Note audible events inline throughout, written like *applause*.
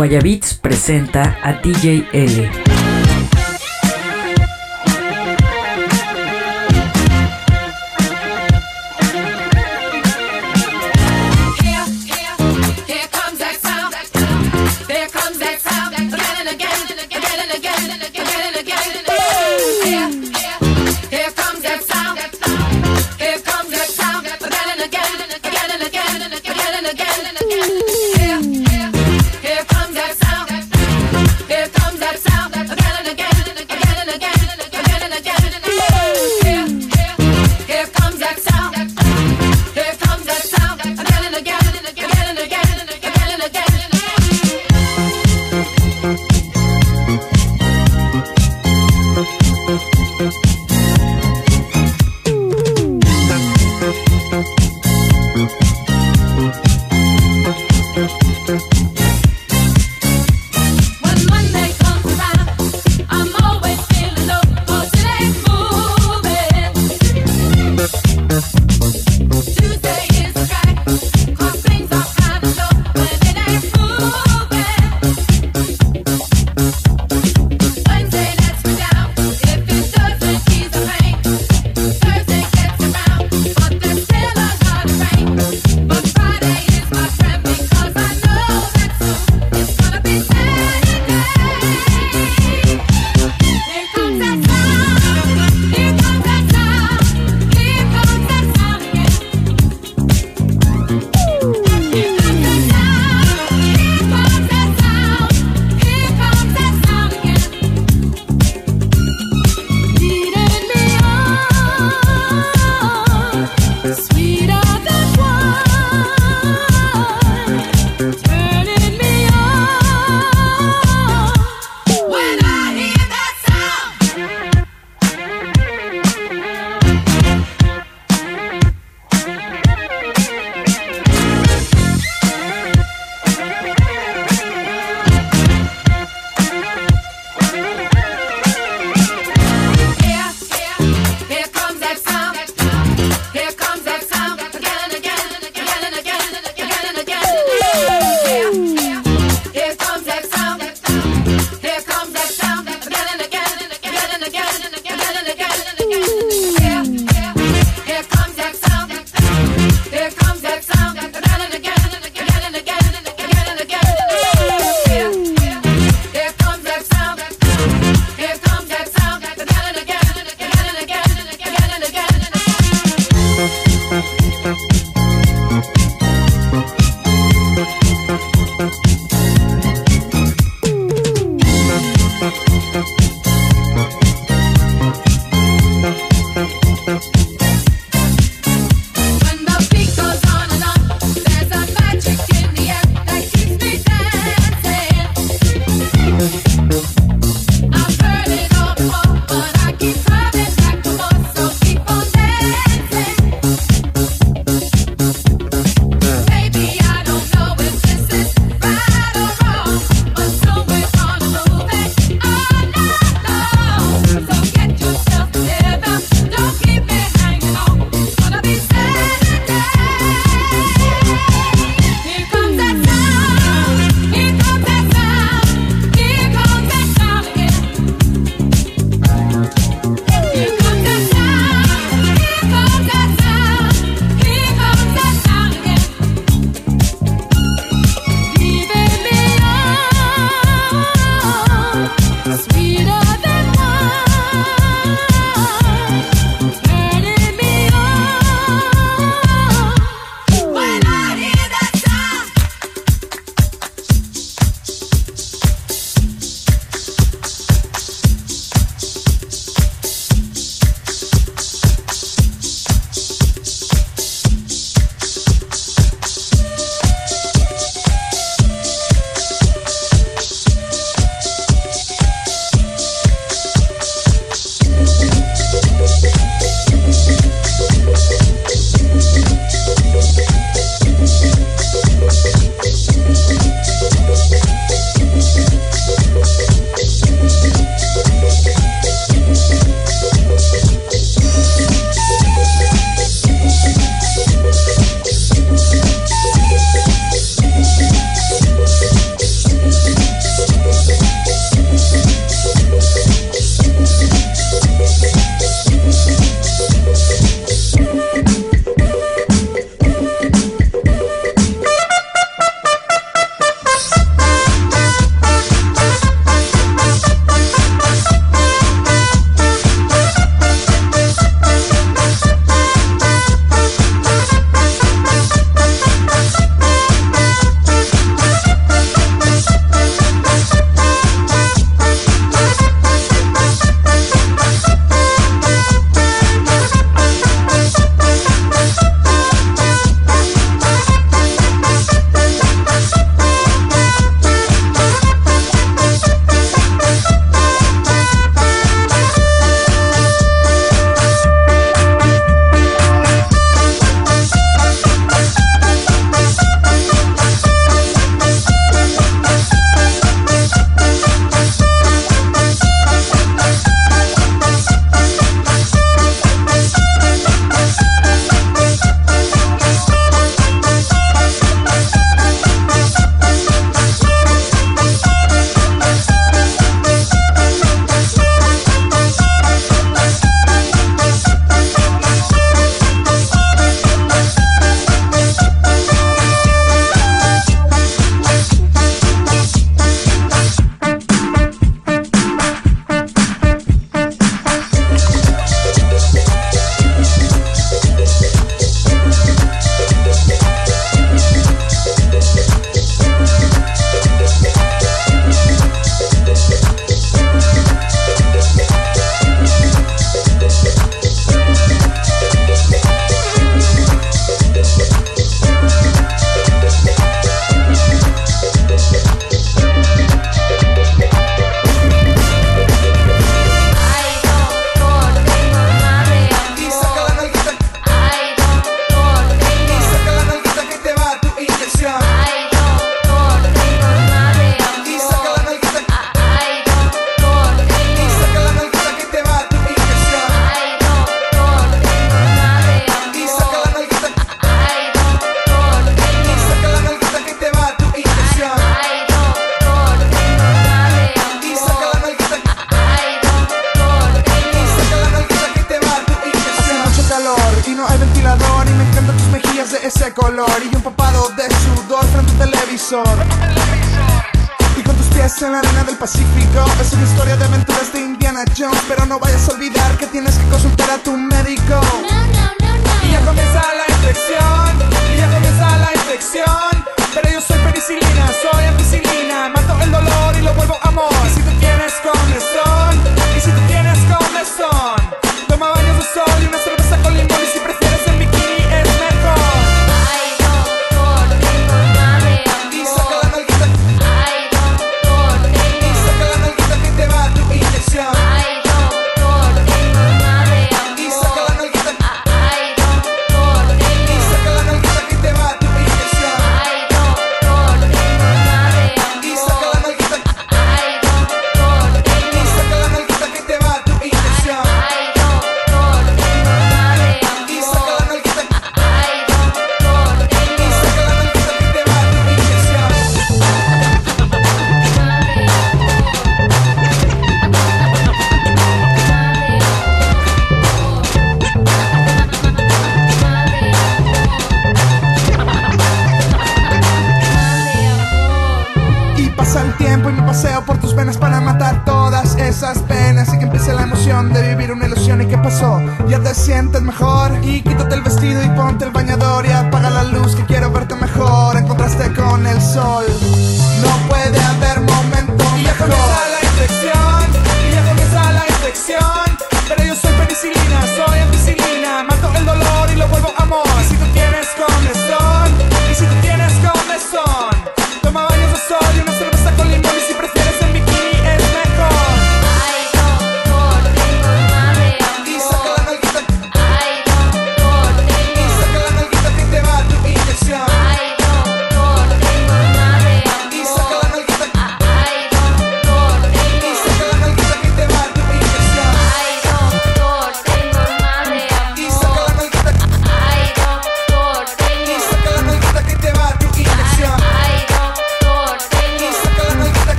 Guayabits presenta a DJ L.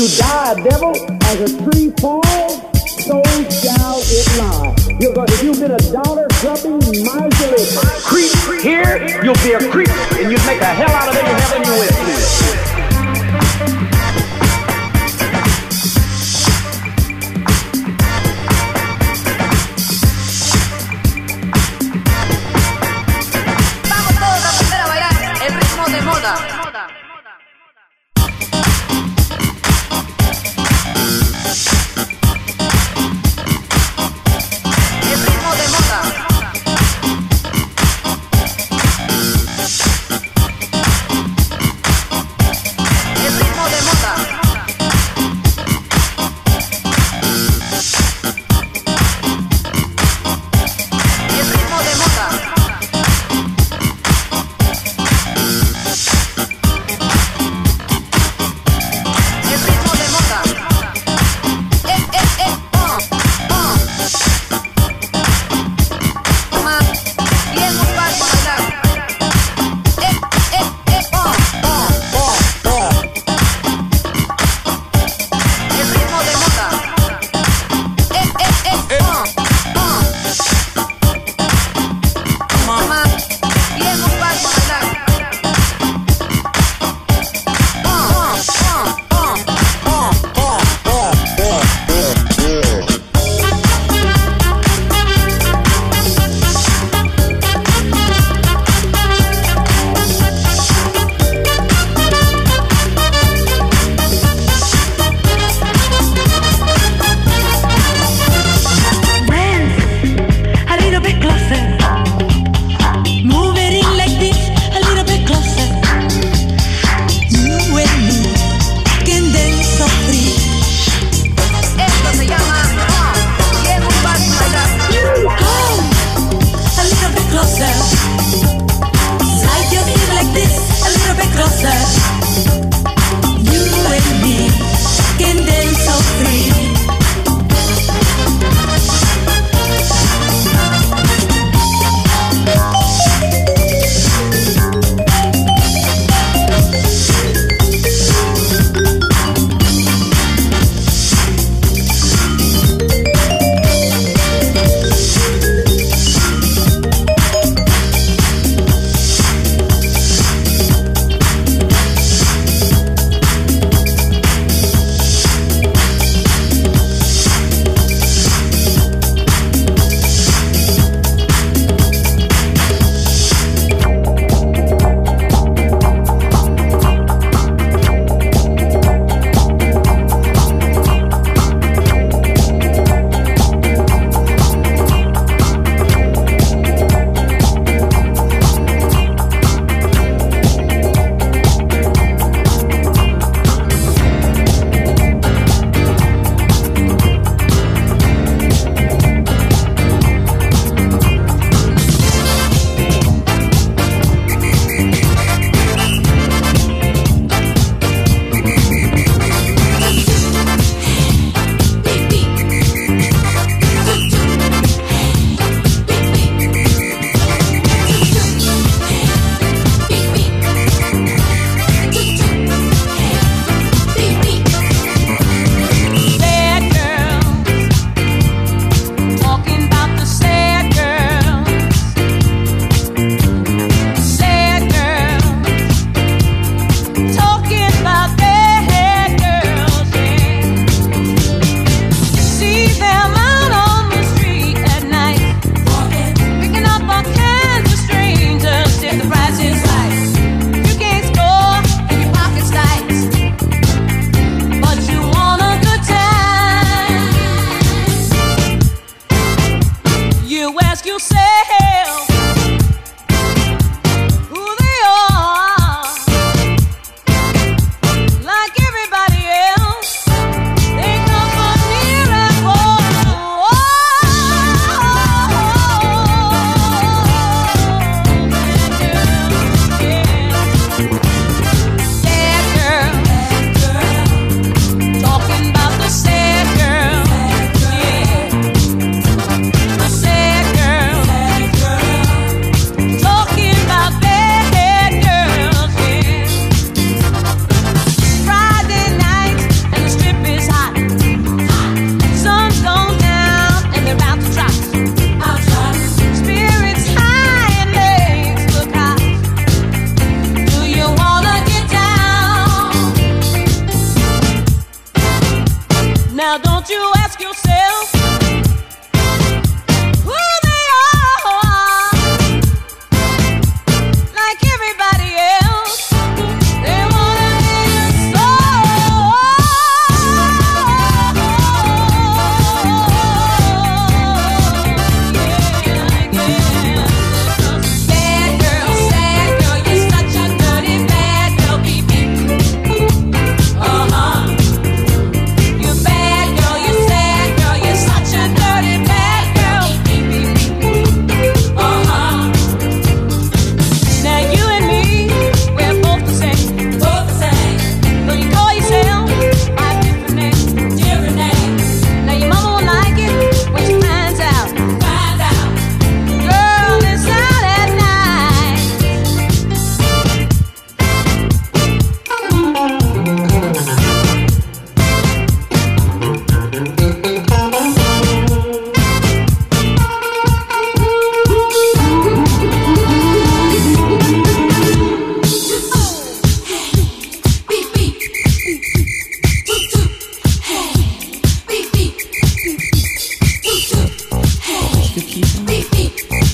you die, devil, as a tree falls, so shall it lie. You're going, if you've been a dollar dropping miserly creep here, you'll be a creep, and you'll make a hell out of it, and heaven you will.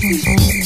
Música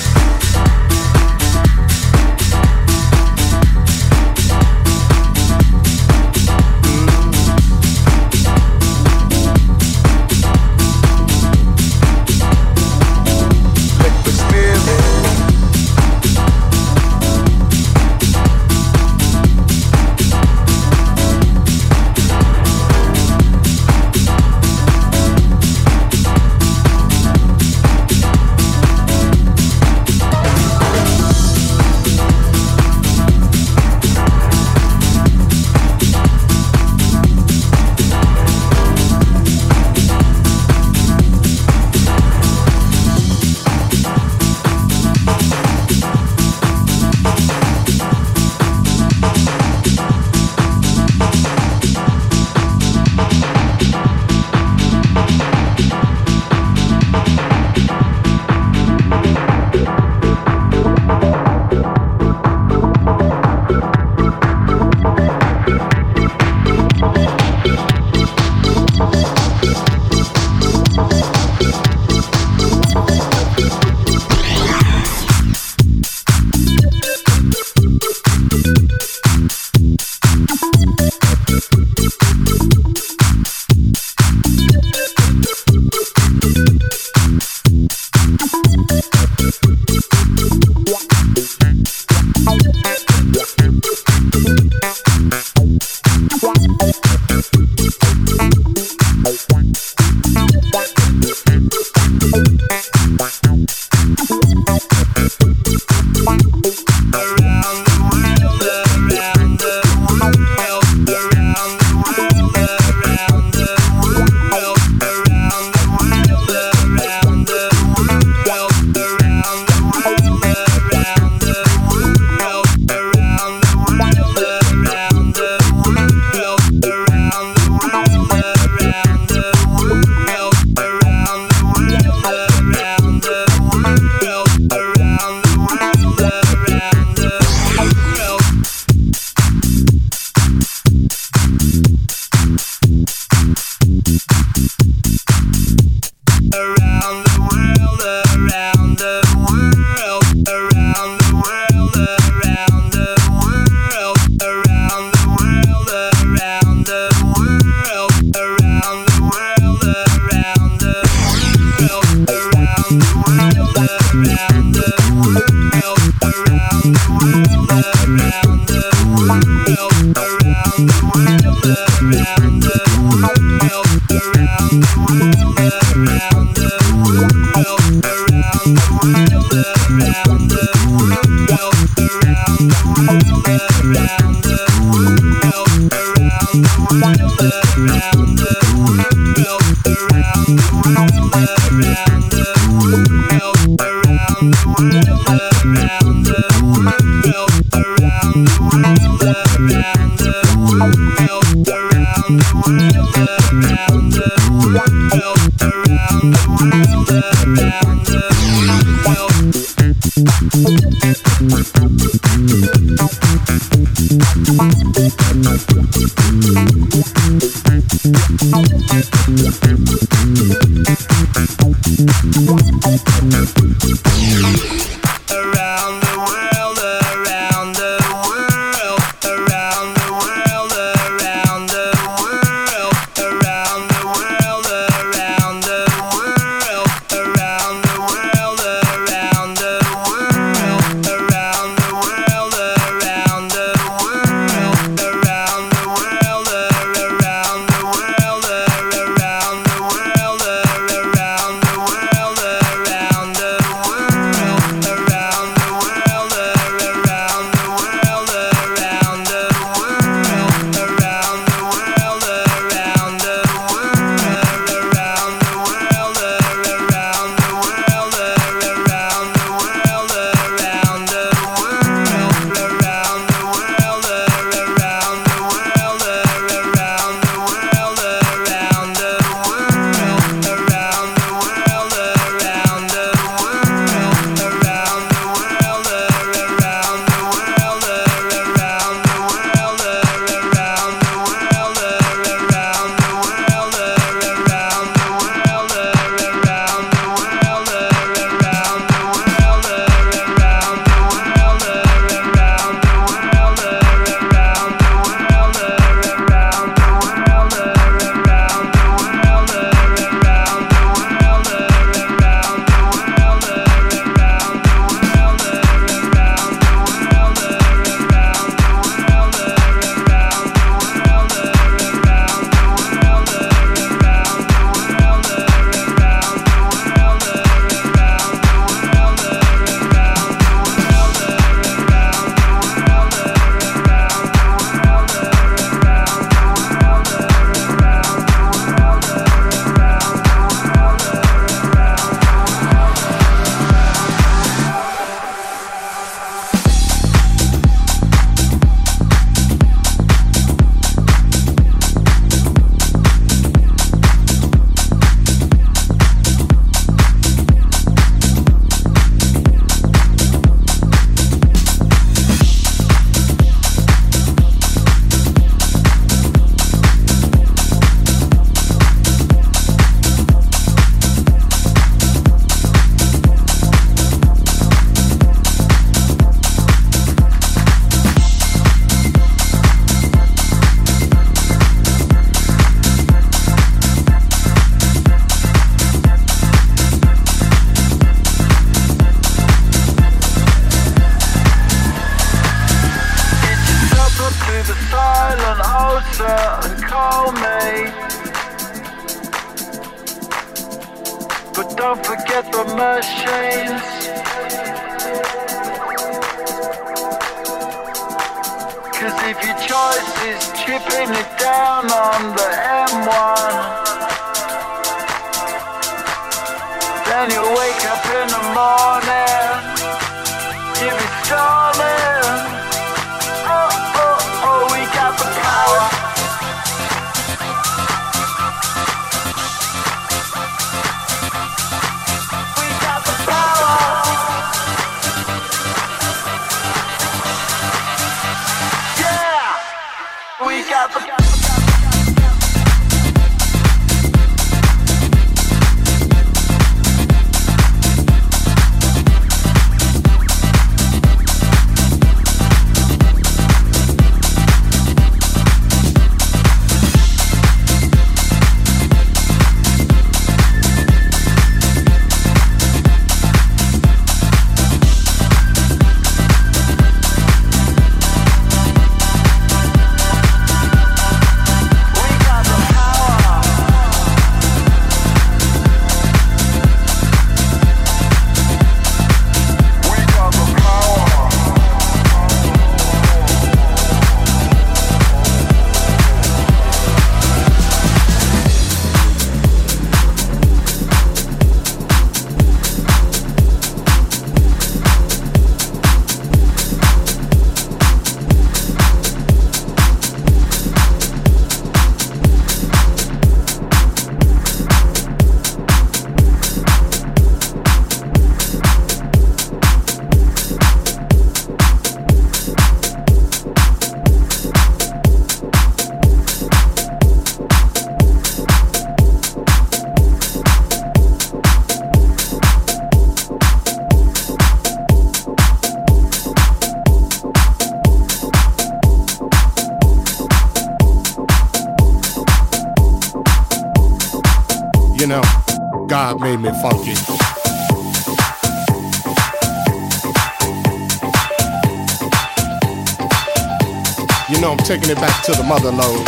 Low.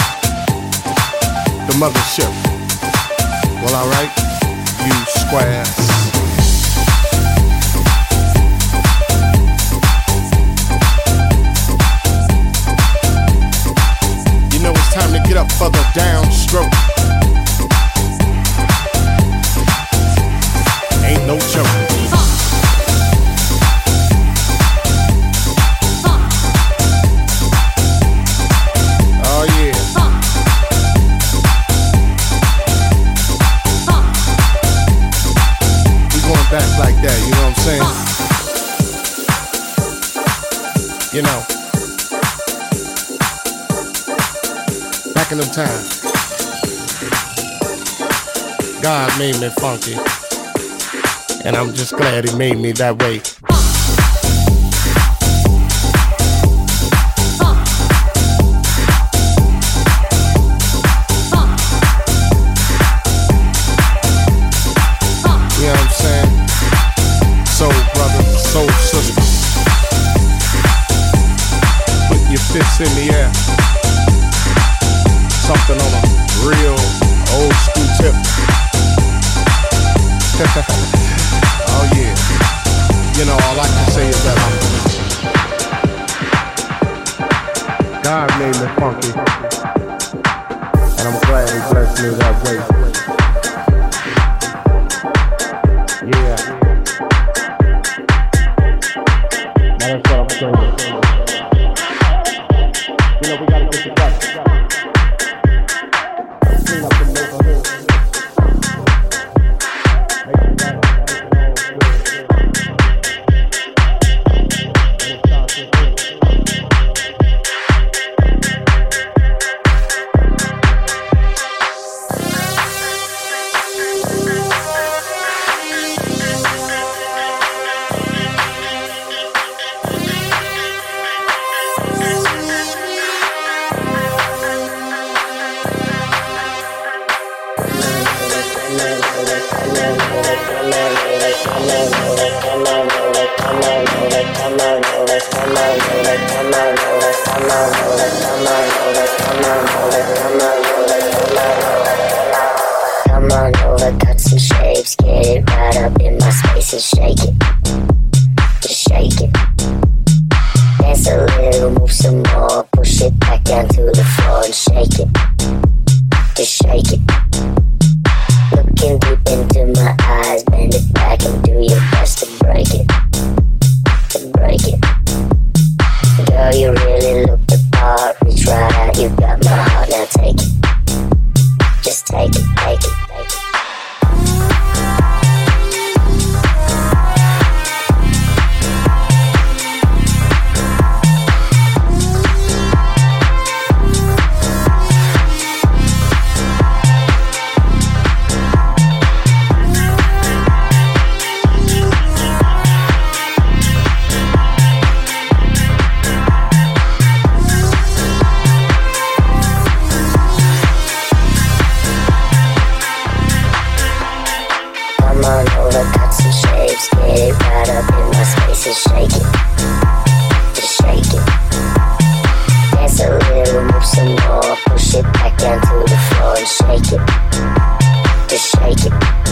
screaming funky. And I'm just glad he made me that way. You know what I'm saying? Brother. Put your fists in the air. Something on a real old *laughs* oh yeah. You know, all I can say is that I'm God made me funky. And I'm glad he blessed me that way. down to the floor and shake it. Just shake it.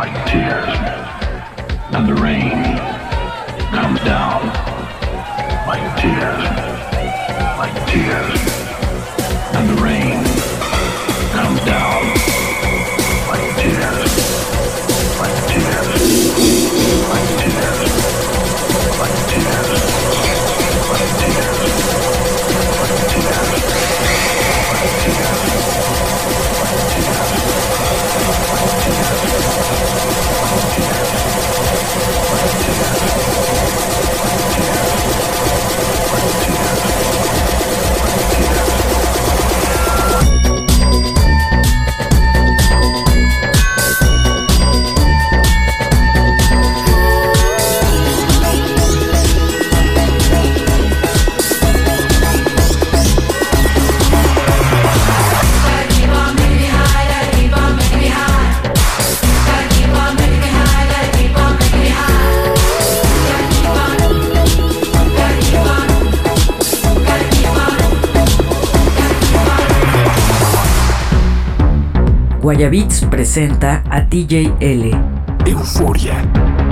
like tears and the rain. Guayabits presenta a TJL. Euforia.